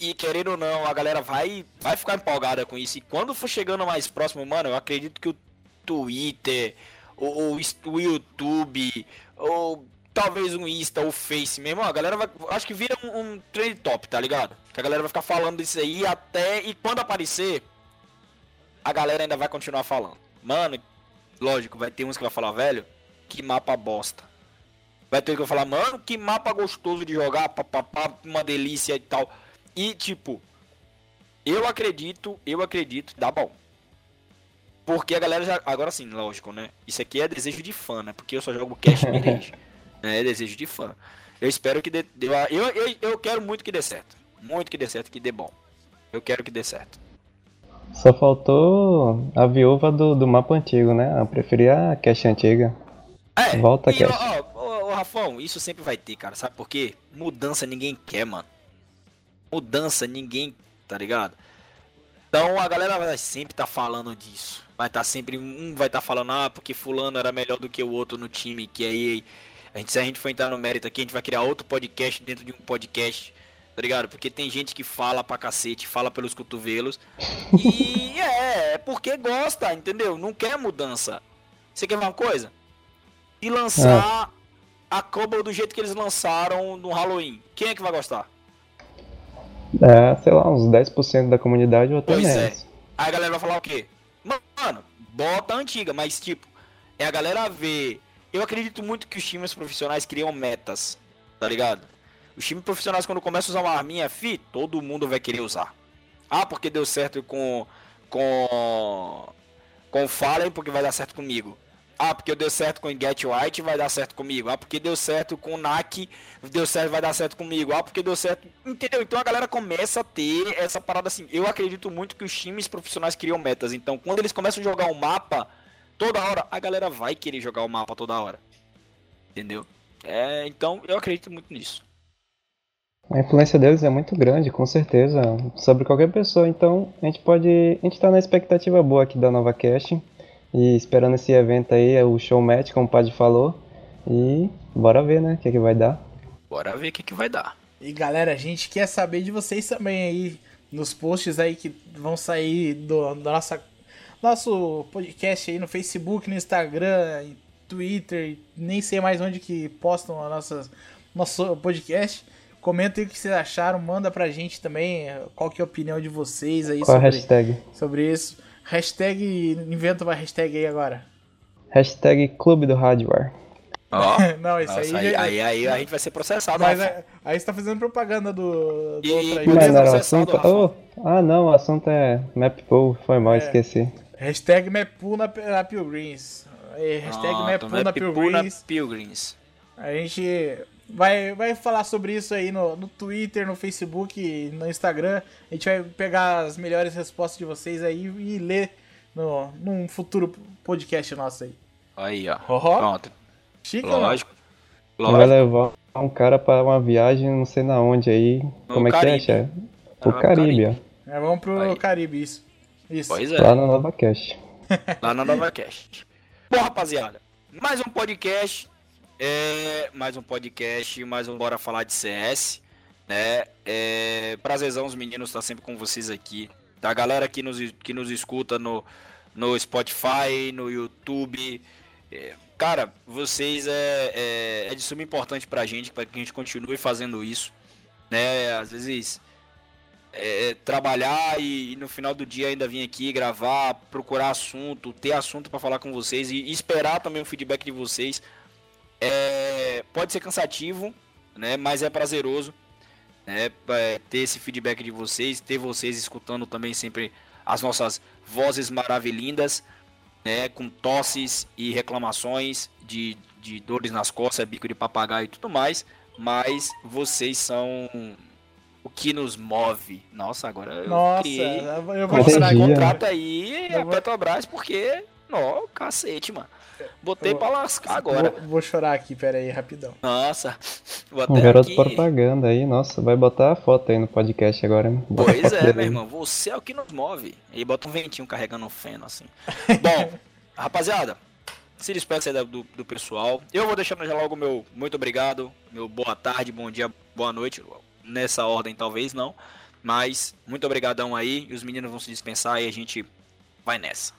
E, querendo ou não, a galera vai, vai ficar empolgada com isso. E quando for chegando mais próximo, mano, eu acredito que o Twitter, ou, o YouTube, ou talvez um Insta ou Face mesmo, a galera vai. Acho que vira um, um trend top, tá ligado? Que a galera vai ficar falando disso aí até. E quando aparecer, a galera ainda vai continuar falando. Mano, lógico, vai ter uns que vai falar, velho, que mapa bosta. Vai ter que falar, mano, que mapa gostoso de jogar, papapá, uma delícia e tal. E tipo, eu acredito, eu acredito, dá bom. Porque a galera já. Agora sim, lógico, né? Isso aqui é desejo de fã, né? Porque eu só jogo Cash Mirage. né? É desejo de fã. Eu espero que dê. Eu, eu, eu quero muito que dê certo. Muito que dê certo, que dê bom. Eu quero que dê certo. Só faltou a viúva do, do mapa antigo, né? Eu preferia a cache antiga. É, Volta a cache. Ó, Rafão, isso sempre vai ter, cara. Sabe por quê? Mudança ninguém quer, mano. Mudança ninguém, tá ligado? Então a galera vai sempre tá falando disso. Vai estar tá sempre. Um vai estar tá falando, ah, porque fulano era melhor do que o outro no time. Que aí. A gente, se a gente for entrar no mérito aqui, a gente vai criar outro podcast dentro de um podcast. Tá ligado? Porque tem gente que fala pra cacete, fala pelos cotovelos. E é, é porque gosta, entendeu? Não quer mudança. Você quer uma coisa? E lançar é a Cobble do jeito que eles lançaram no Halloween, quem é que vai gostar? É, sei lá, uns 10% da comunidade ou até pois menos. É. Aí a galera vai falar o quê? Mano, bota a antiga, mas tipo, é a galera ver. Eu acredito muito que os times profissionais criam metas, tá ligado? Os times profissionais, quando começam a usar uma arminha, fi, todo mundo vai querer usar. Ah, porque deu certo com. com. com Fallen, porque vai dar certo comigo. Ah, porque deu certo com o Get White, vai dar certo comigo. Ah, porque deu certo com o NAC, deu certo, vai dar certo comigo. Ah, porque deu certo. Entendeu? Então a galera começa a ter essa parada assim. Eu acredito muito que os times profissionais criam metas. Então, quando eles começam a jogar o um mapa, toda hora, a galera vai querer jogar o mapa toda hora. Entendeu? É, então, eu acredito muito nisso. A influência deles é muito grande, com certeza, sobre qualquer pessoa. Então, a gente pode. A gente tá na expectativa boa aqui da nova Cash. E esperando esse evento aí, é o show match, como o Padre falou. E bora ver, né? O que, é que vai dar. Bora ver o que, é que vai dar. E galera, a gente quer saber de vocês também aí, nos posts aí que vão sair do, do nossa, nosso podcast aí no Facebook, no Instagram, Twitter, nem sei mais onde que postam a nossa, nosso podcast. Comenta aí o que vocês acharam, manda pra gente também qual que é a opinião de vocês aí qual sobre, hashtag? sobre isso. Hashtag. Inventa uma hashtag aí agora. Hashtag Clube do Hardware. Oh, não, isso Nossa, aí, aí, aí, a gente vai ser processado. Mas aí, aí você tá fazendo propaganda do, do e, outro aí. Mas não, o assunto, oh, ah, não, o assunto é MapPool, foi mal, é. esqueci. Hashtag MapPool na, na Pilgrims. Hashtag ah, MapPool na Pilgrims. na Pilgrims. A gente vai, vai falar sobre isso aí no, no Twitter, no Facebook, no Instagram. A gente vai pegar as melhores respostas de vocês aí e ler no, num futuro podcast nosso aí. Aí, ó. Oh, Pronto. Chico, Lógico. Lógico. Vai levar um cara para uma viagem não sei na onde aí. No Como é Caribe. que é, chefe? O Caribe, ó. É, vamos pro Aí. Caribe, isso. Isso. Pois é. Lá na Nova Cash. lá na Nova Cast. Bom, rapaziada, mais um podcast. É, mais um podcast, mais um Bora Falar de CS. Né? É, prazerzão, os meninos estar sempre com vocês aqui. Da galera que nos, que nos escuta no, no Spotify, no YouTube. É, cara, vocês é, é, é de suma importância pra gente, para que a gente continue fazendo isso. Né? Às vezes é, trabalhar e, e no final do dia ainda vir aqui gravar, procurar assunto, ter assunto para falar com vocês e esperar também o feedback de vocês. É, pode ser cansativo, né? Mas é prazeroso, né? é, ter esse feedback de vocês, ter vocês escutando também sempre as nossas vozes maravilhindas, né? Com tosses e reclamações de, de dores nas costas, bico de papagaio e tudo mais. Mas vocês são o que nos move. Nossa, agora eu Nossa, criei. eu vou aí Eu a vou- Petrobras porque, ó, cacete, mano. Botei Eu pra lascar agora. Vou, vou chorar aqui, pera aí, rapidão. Nossa, vou Um até garoto aqui. propaganda aí, nossa, vai botar a foto aí no podcast agora, a Pois é, meu irmão, você é o que nos move. E bota um ventinho carregando um feno, assim. Bom, rapaziada, se despede aí do, do pessoal. Eu vou deixando já logo meu muito obrigado, meu boa tarde, bom dia, boa noite. Nessa ordem, talvez não. Mas, muito obrigadão aí. E os meninos vão se dispensar e a gente vai nessa.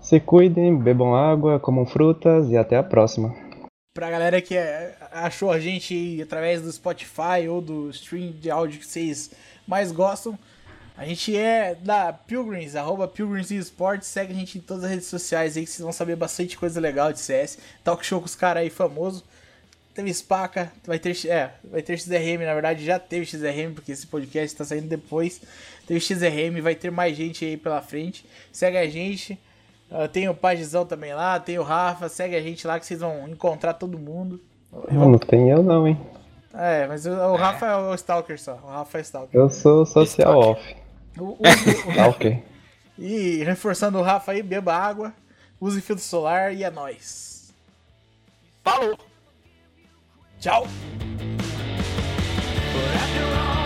Se cuidem, bebam água, comam frutas e até a próxima. Pra galera que é, achou a gente através do Spotify ou do stream de áudio que vocês mais gostam, a gente é da Pilgrims, arroba Pilgrims Esports, segue a gente em todas as redes sociais aí que vocês vão saber bastante coisa legal de CS. Talk show com os caras aí famosos. Teve Spaca, vai ter, é, vai ter XRM, na verdade já teve XRM, porque esse podcast tá saindo depois. Teve XRM, vai ter mais gente aí pela frente. Segue a gente. Ah, tem o Pagizão também lá, tem o Rafa, segue a gente lá que vocês vão encontrar todo mundo. Não, não tem eu não, hein? É, mas o, o Rafa é o Stalker só. O Rafa é Stalker. Eu sou social off. O- o- o- Tá ok. e reforçando o Rafa aí, beba água, use filtro solar e é nóis. Falou! Tchau! But after all